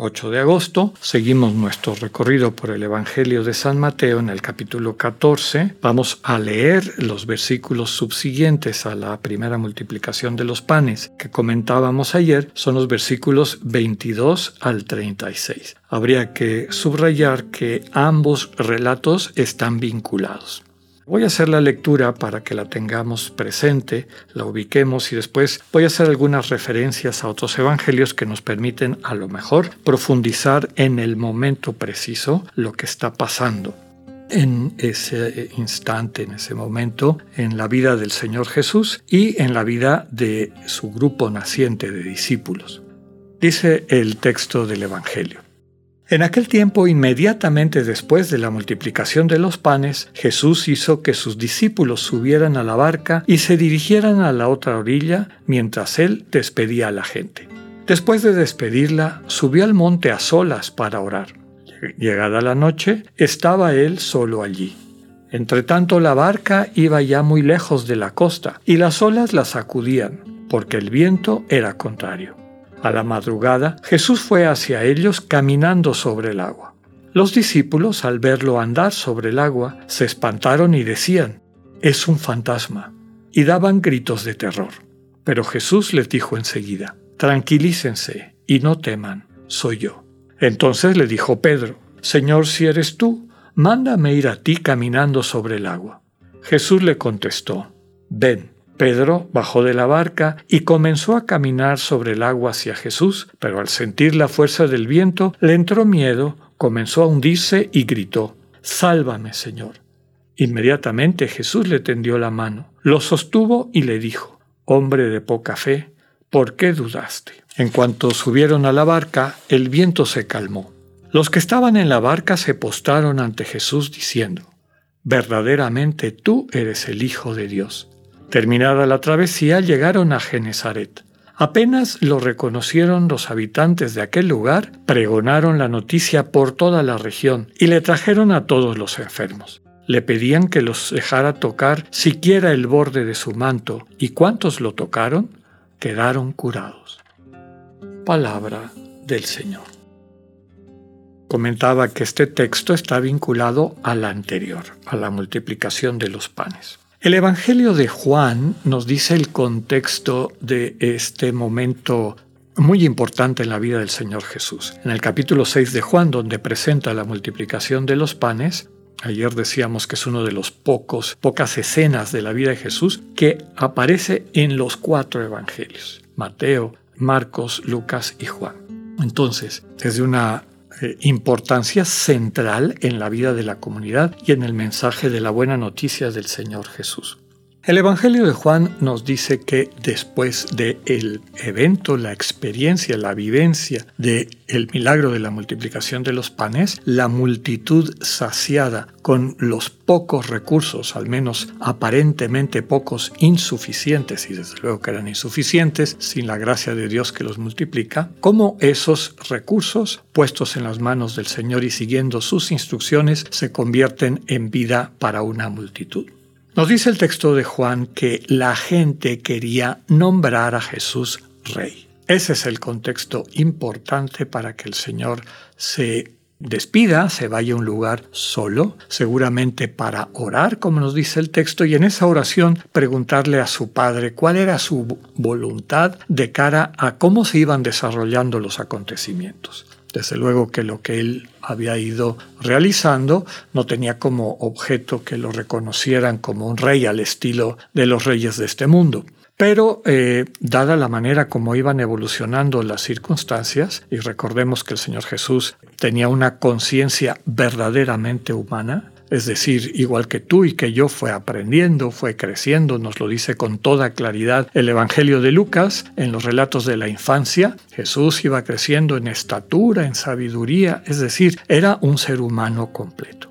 8 de agosto. Seguimos nuestro recorrido por el Evangelio de San Mateo en el capítulo 14. Vamos a leer los versículos subsiguientes a la primera multiplicación de los panes que comentábamos ayer. Son los versículos 22 al 36. Habría que subrayar que ambos relatos están vinculados. Voy a hacer la lectura para que la tengamos presente, la ubiquemos y después voy a hacer algunas referencias a otros evangelios que nos permiten a lo mejor profundizar en el momento preciso lo que está pasando en ese instante, en ese momento, en la vida del Señor Jesús y en la vida de su grupo naciente de discípulos. Dice el texto del Evangelio. En aquel tiempo, inmediatamente después de la multiplicación de los panes, Jesús hizo que sus discípulos subieran a la barca y se dirigieran a la otra orilla mientras él despedía a la gente. Después de despedirla, subió al monte a solas para orar. Llegada la noche, estaba él solo allí. Entretanto la barca iba ya muy lejos de la costa y las olas la sacudían, porque el viento era contrario. A la madrugada, Jesús fue hacia ellos caminando sobre el agua. Los discípulos, al verlo andar sobre el agua, se espantaron y decían, es un fantasma, y daban gritos de terror. Pero Jesús les dijo enseguida, tranquilícense y no teman, soy yo. Entonces le dijo Pedro, Señor, si eres tú, mándame ir a ti caminando sobre el agua. Jesús le contestó, ven. Pedro bajó de la barca y comenzó a caminar sobre el agua hacia Jesús, pero al sentir la fuerza del viento le entró miedo, comenzó a hundirse y gritó, Sálvame, Señor. Inmediatamente Jesús le tendió la mano, lo sostuvo y le dijo, Hombre de poca fe, ¿por qué dudaste? En cuanto subieron a la barca, el viento se calmó. Los que estaban en la barca se postraron ante Jesús diciendo, Verdaderamente tú eres el Hijo de Dios. Terminada la travesía, llegaron a Genezaret. Apenas lo reconocieron los habitantes de aquel lugar, pregonaron la noticia por toda la región y le trajeron a todos los enfermos. Le pedían que los dejara tocar siquiera el borde de su manto, y cuantos lo tocaron quedaron curados. Palabra del Señor. Comentaba que este texto está vinculado al anterior, a la multiplicación de los panes. El Evangelio de Juan nos dice el contexto de este momento muy importante en la vida del Señor Jesús. En el capítulo 6 de Juan, donde presenta la multiplicación de los panes, ayer decíamos que es uno de los pocos, pocas escenas de la vida de Jesús que aparece en los cuatro evangelios, Mateo, Marcos, Lucas y Juan. Entonces, desde una eh, importancia central en la vida de la comunidad y en el mensaje de la buena noticia del Señor Jesús. El Evangelio de Juan nos dice que después del el evento, la experiencia, la vivencia del el milagro de la multiplicación de los panes, la multitud saciada con los pocos recursos, al menos aparentemente pocos, insuficientes, y desde luego que eran insuficientes, sin la gracia de Dios que los multiplica, cómo esos recursos puestos en las manos del Señor y siguiendo sus instrucciones se convierten en vida para una multitud. Nos dice el texto de Juan que la gente quería nombrar a Jesús rey. Ese es el contexto importante para que el Señor se despida, se vaya a un lugar solo, seguramente para orar, como nos dice el texto, y en esa oración preguntarle a su Padre cuál era su voluntad de cara a cómo se iban desarrollando los acontecimientos. Desde luego que lo que él había ido realizando no tenía como objeto que lo reconocieran como un rey al estilo de los reyes de este mundo. Pero eh, dada la manera como iban evolucionando las circunstancias, y recordemos que el Señor Jesús tenía una conciencia verdaderamente humana, es decir, igual que tú y que yo fue aprendiendo, fue creciendo, nos lo dice con toda claridad el Evangelio de Lucas en los relatos de la infancia. Jesús iba creciendo en estatura, en sabiduría, es decir, era un ser humano completo.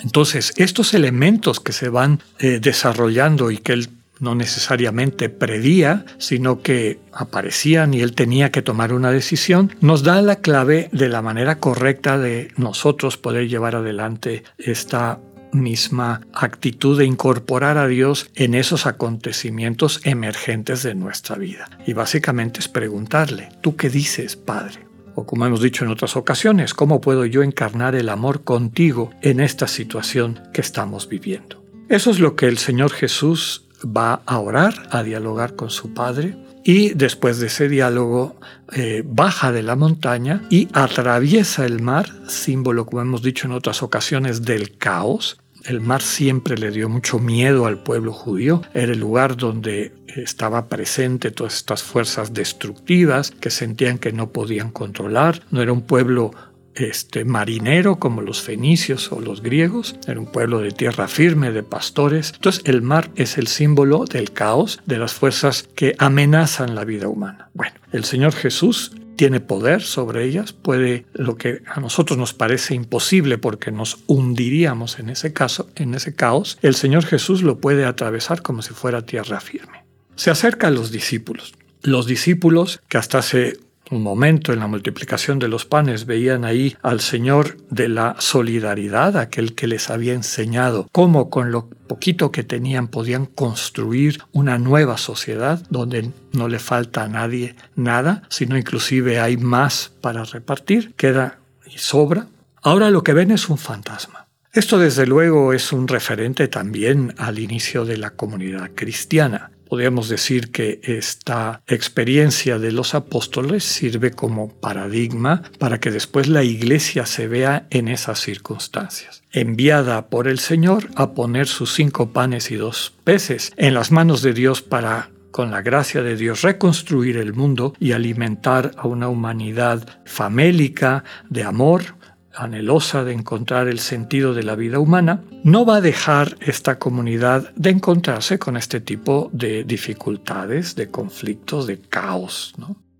Entonces, estos elementos que se van eh, desarrollando y que él no necesariamente predía, sino que aparecían y él tenía que tomar una decisión, nos da la clave de la manera correcta de nosotros poder llevar adelante esta misma actitud de incorporar a Dios en esos acontecimientos emergentes de nuestra vida. Y básicamente es preguntarle, ¿tú qué dices, Padre? O como hemos dicho en otras ocasiones, ¿cómo puedo yo encarnar el amor contigo en esta situación que estamos viviendo? Eso es lo que el Señor Jesús va a orar, a dialogar con su Padre y después de ese diálogo eh, baja de la montaña y atraviesa el mar, símbolo, como hemos dicho en otras ocasiones, del caos. El mar siempre le dio mucho miedo al pueblo judío. Era el lugar donde estaba presente todas estas fuerzas destructivas que sentían que no podían controlar. No era un pueblo este, marinero como los fenicios o los griegos, era un pueblo de tierra firme, de pastores. Entonces el mar es el símbolo del caos, de las fuerzas que amenazan la vida humana. Bueno, el Señor Jesús tiene poder sobre ellas, puede lo que a nosotros nos parece imposible porque nos hundiríamos en ese caso, en ese caos, el Señor Jesús lo puede atravesar como si fuera tierra firme. Se acerca a los discípulos. Los discípulos que hasta hace un momento en la multiplicación de los panes veían ahí al Señor de la solidaridad, aquel que les había enseñado cómo con lo poquito que tenían podían construir una nueva sociedad donde no le falta a nadie nada, sino inclusive hay más para repartir, queda y sobra. Ahora lo que ven es un fantasma. Esto desde luego es un referente también al inicio de la comunidad cristiana. Podríamos decir que esta experiencia de los apóstoles sirve como paradigma para que después la iglesia se vea en esas circunstancias. Enviada por el Señor a poner sus cinco panes y dos peces en las manos de Dios para con la gracia de Dios, reconstruir el mundo y alimentar a una humanidad famélica, de amor, anhelosa de encontrar el sentido de la vida humana, no va a dejar esta comunidad de encontrarse con este tipo de dificultades, de conflictos, de caos.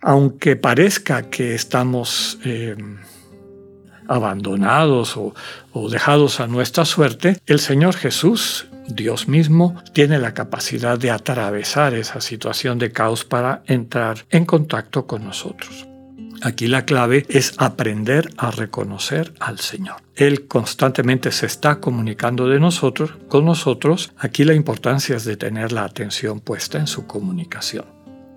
Aunque parezca que estamos eh, abandonados o, o dejados a nuestra suerte, el Señor Jesús Dios mismo tiene la capacidad de atravesar esa situación de caos para entrar en contacto con nosotros. Aquí la clave es aprender a reconocer al Señor. Él constantemente se está comunicando de nosotros, con nosotros. Aquí la importancia es de tener la atención puesta en su comunicación.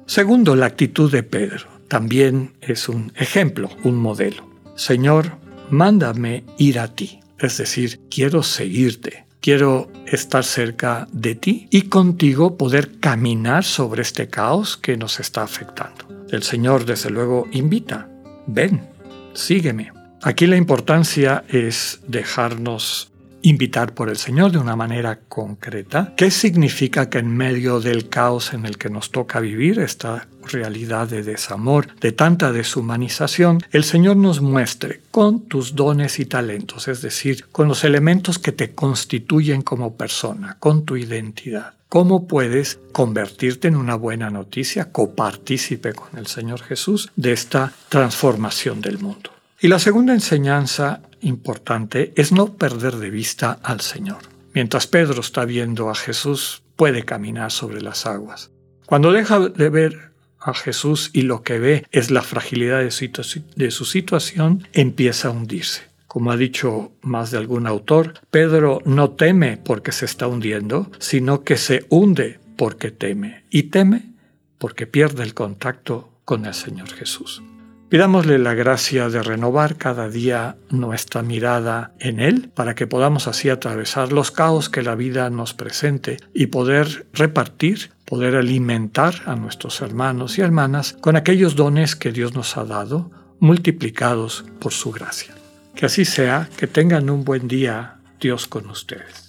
Segundo, la actitud de Pedro. También es un ejemplo, un modelo. Señor, mándame ir a ti. Es decir, quiero seguirte. Quiero estar cerca de ti y contigo poder caminar sobre este caos que nos está afectando. El Señor desde luego invita, ven, sígueme. Aquí la importancia es dejarnos invitar por el Señor de una manera concreta. ¿Qué significa que en medio del caos en el que nos toca vivir, esta realidad de desamor, de tanta deshumanización, el Señor nos muestre con tus dones y talentos, es decir, con los elementos que te constituyen como persona, con tu identidad? cómo puedes convertirte en una buena noticia, copartícipe con el Señor Jesús de esta transformación del mundo. Y la segunda enseñanza importante es no perder de vista al Señor. Mientras Pedro está viendo a Jesús, puede caminar sobre las aguas. Cuando deja de ver a Jesús y lo que ve es la fragilidad de su situación, empieza a hundirse. Como ha dicho más de algún autor, Pedro no teme porque se está hundiendo, sino que se hunde porque teme. Y teme porque pierde el contacto con el Señor Jesús. Pidámosle la gracia de renovar cada día nuestra mirada en Él para que podamos así atravesar los caos que la vida nos presente y poder repartir, poder alimentar a nuestros hermanos y hermanas con aquellos dones que Dios nos ha dado, multiplicados por su gracia. Que así sea, que tengan un buen día, Dios con ustedes.